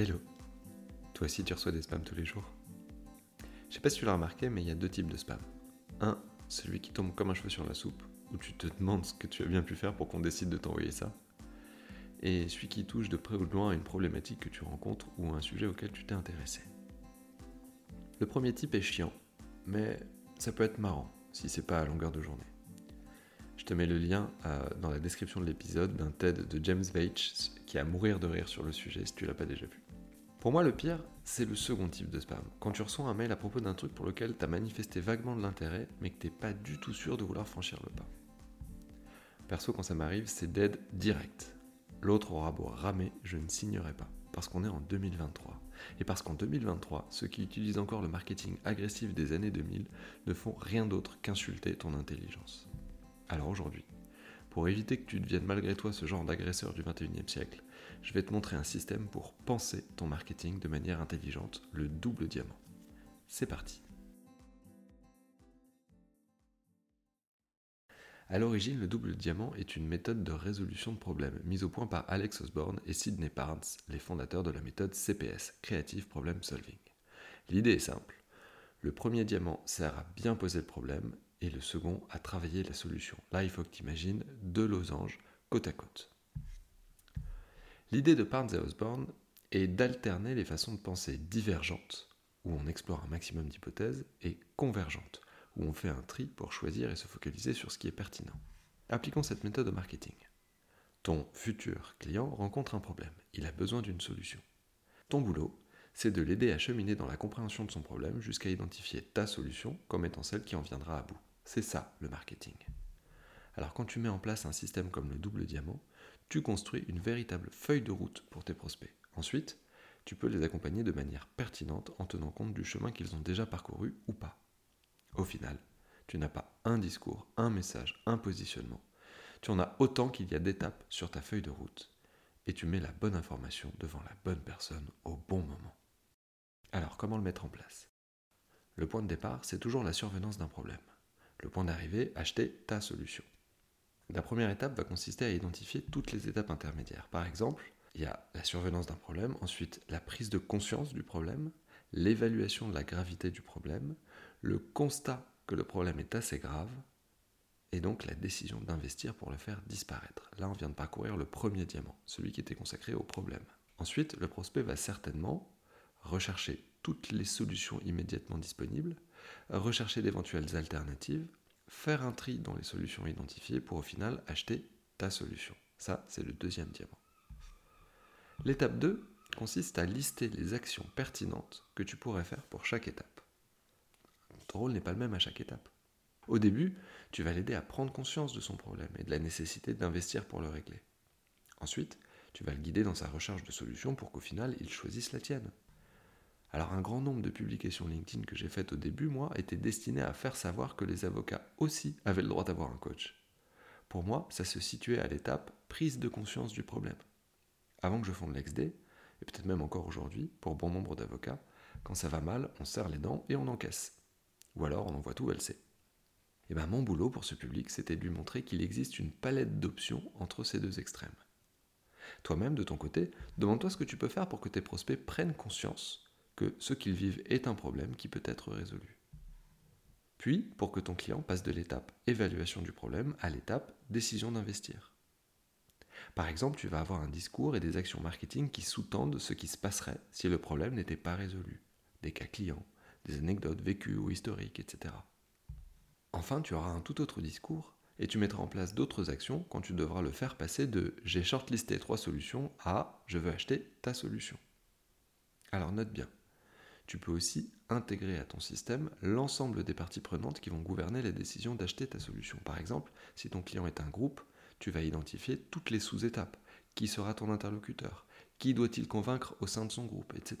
Hello. Toi aussi tu reçois des spams tous les jours Je sais pas si tu l'as remarqué, mais il y a deux types de spam. Un, celui qui tombe comme un cheveu sur la soupe, où tu te demandes ce que tu as bien pu faire pour qu'on décide de t'envoyer ça. Et celui qui touche de près ou de loin à une problématique que tu rencontres ou à un sujet auquel tu t'es intéressé. Le premier type est chiant, mais ça peut être marrant si c'est pas à longueur de journée. Je te mets le lien euh, dans la description de l'épisode d'un TED de James Veitch qui a à mourir de rire sur le sujet si tu l'as pas déjà vu. Pour moi, le pire, c'est le second type de spam. Quand tu reçois un mail à propos d'un truc pour lequel tu as manifesté vaguement de l'intérêt, mais que t'es pas du tout sûr de vouloir franchir le pas. Perso, quand ça m'arrive, c'est dead direct. L'autre aura beau ramer, je ne signerai pas. Parce qu'on est en 2023. Et parce qu'en 2023, ceux qui utilisent encore le marketing agressif des années 2000 ne font rien d'autre qu'insulter ton intelligence. Alors aujourd'hui, pour éviter que tu deviennes malgré toi ce genre d'agresseur du 21e siècle, je vais te montrer un système pour penser ton marketing de manière intelligente, le double diamant. C'est parti À l'origine, le double diamant est une méthode de résolution de problèmes mise au point par Alex Osborne et Sidney Parnes, les fondateurs de la méthode CPS, Creative Problem Solving. L'idée est simple. Le premier diamant sert à bien poser le problème et le second à travailler la solution. Là, il faut que tu imagines deux losanges côte à côte. L'idée de Parnes et Osborne est d'alterner les façons de penser divergentes, où on explore un maximum d'hypothèses, et convergentes, où on fait un tri pour choisir et se focaliser sur ce qui est pertinent. Appliquons cette méthode au marketing. Ton futur client rencontre un problème, il a besoin d'une solution. Ton boulot, c'est de l'aider à cheminer dans la compréhension de son problème jusqu'à identifier ta solution comme étant celle qui en viendra à bout. C'est ça le marketing. Alors quand tu mets en place un système comme le double diamant, tu construis une véritable feuille de route pour tes prospects. Ensuite, tu peux les accompagner de manière pertinente en tenant compte du chemin qu'ils ont déjà parcouru ou pas. Au final, tu n'as pas un discours, un message, un positionnement. Tu en as autant qu'il y a d'étapes sur ta feuille de route. Et tu mets la bonne information devant la bonne personne au bon moment. Alors, comment le mettre en place? Le point de départ, c'est toujours la survenance d'un problème. Le point d'arrivée, acheter ta solution. La première étape va consister à identifier toutes les étapes intermédiaires. Par exemple, il y a la survenance d'un problème, ensuite la prise de conscience du problème, l'évaluation de la gravité du problème, le constat que le problème est assez grave, et donc la décision d'investir pour le faire disparaître. Là, on vient de parcourir le premier diamant, celui qui était consacré au problème. Ensuite, le prospect va certainement rechercher toutes les solutions immédiatement disponibles, rechercher d'éventuelles alternatives, faire un tri dans les solutions identifiées pour au final acheter ta solution. Ça, c'est le deuxième diamant. L'étape 2 consiste à lister les actions pertinentes que tu pourrais faire pour chaque étape. Ton rôle n'est pas le même à chaque étape. Au début, tu vas l'aider à prendre conscience de son problème et de la nécessité d'investir pour le régler. Ensuite, tu vas le guider dans sa recherche de solutions pour qu'au final, il choisisse la tienne. Alors un grand nombre de publications LinkedIn que j'ai faites au début, moi, étaient destinées à faire savoir que les avocats aussi avaient le droit d'avoir un coach. Pour moi, ça se situait à l'étape prise de conscience du problème. Avant que je fonde l'XD, et peut-être même encore aujourd'hui, pour bon nombre d'avocats, quand ça va mal, on serre les dents et on encaisse. Ou alors on envoie tout valser. Et bien mon boulot pour ce public, c'était de lui montrer qu'il existe une palette d'options entre ces deux extrêmes. Toi-même, de ton côté, demande-toi ce que tu peux faire pour que tes prospects prennent conscience que ce qu'ils vivent est un problème qui peut être résolu. Puis, pour que ton client passe de l'étape évaluation du problème à l'étape décision d'investir. Par exemple, tu vas avoir un discours et des actions marketing qui sous-tendent ce qui se passerait si le problème n'était pas résolu, des cas clients, des anecdotes vécues ou historiques, etc. Enfin, tu auras un tout autre discours et tu mettras en place d'autres actions quand tu devras le faire passer de j'ai shortlisté trois solutions à je veux acheter ta solution. Alors note bien, tu peux aussi intégrer à ton système l'ensemble des parties prenantes qui vont gouverner les décisions d'acheter ta solution. Par exemple, si ton client est un groupe, tu vas identifier toutes les sous-étapes. Qui sera ton interlocuteur? Qui doit-il convaincre au sein de son groupe Etc.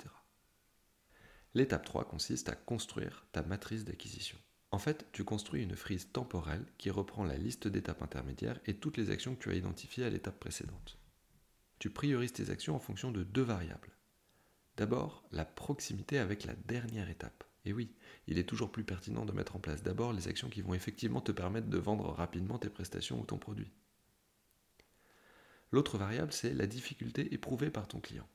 L'étape 3 consiste à construire ta matrice d'acquisition. En fait, tu construis une frise temporelle qui reprend la liste d'étapes intermédiaires et toutes les actions que tu as identifiées à l'étape précédente. Tu priorises tes actions en fonction de deux variables. D'abord, la proximité avec la dernière étape. Et oui, il est toujours plus pertinent de mettre en place d'abord les actions qui vont effectivement te permettre de vendre rapidement tes prestations ou ton produit. L'autre variable, c'est la difficulté éprouvée par ton client.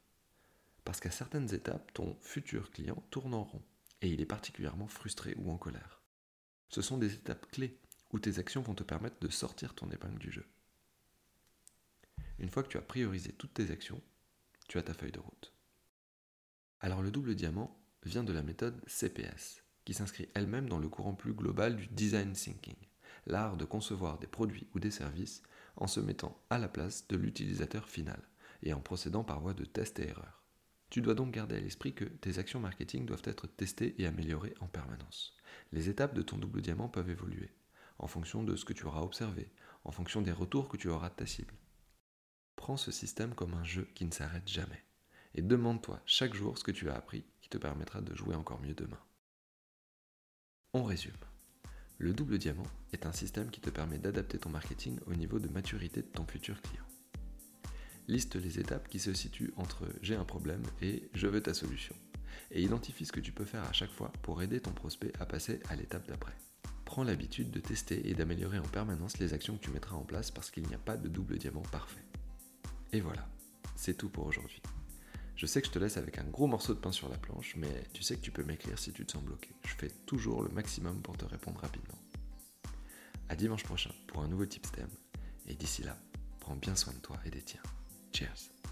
Parce qu'à certaines étapes, ton futur client tourne en rond et il est particulièrement frustré ou en colère. Ce sont des étapes clés où tes actions vont te permettre de sortir ton épingle du jeu. Une fois que tu as priorisé toutes tes actions, tu as ta feuille de route. Alors le double diamant vient de la méthode CPS, qui s'inscrit elle-même dans le courant plus global du design thinking, l'art de concevoir des produits ou des services en se mettant à la place de l'utilisateur final et en procédant par voie de test et erreur. Tu dois donc garder à l'esprit que tes actions marketing doivent être testées et améliorées en permanence. Les étapes de ton double diamant peuvent évoluer, en fonction de ce que tu auras observé, en fonction des retours que tu auras de ta cible. Prends ce système comme un jeu qui ne s'arrête jamais, et demande-toi chaque jour ce que tu as appris qui te permettra de jouer encore mieux demain. On résume. Le double diamant est un système qui te permet d'adapter ton marketing au niveau de maturité de ton futur client liste les étapes qui se situent entre j'ai un problème et je veux ta solution. Et identifie ce que tu peux faire à chaque fois pour aider ton prospect à passer à l'étape d'après. Prends l'habitude de tester et d'améliorer en permanence les actions que tu mettras en place parce qu'il n'y a pas de double diamant parfait. Et voilà, c'est tout pour aujourd'hui. Je sais que je te laisse avec un gros morceau de pain sur la planche, mais tu sais que tu peux m'écrire si tu te sens bloqué. Je fais toujours le maximum pour te répondre rapidement. À dimanche prochain pour un nouveau Tipstem. Et d'ici là, prends bien soin de toi et des tiens. Cheers.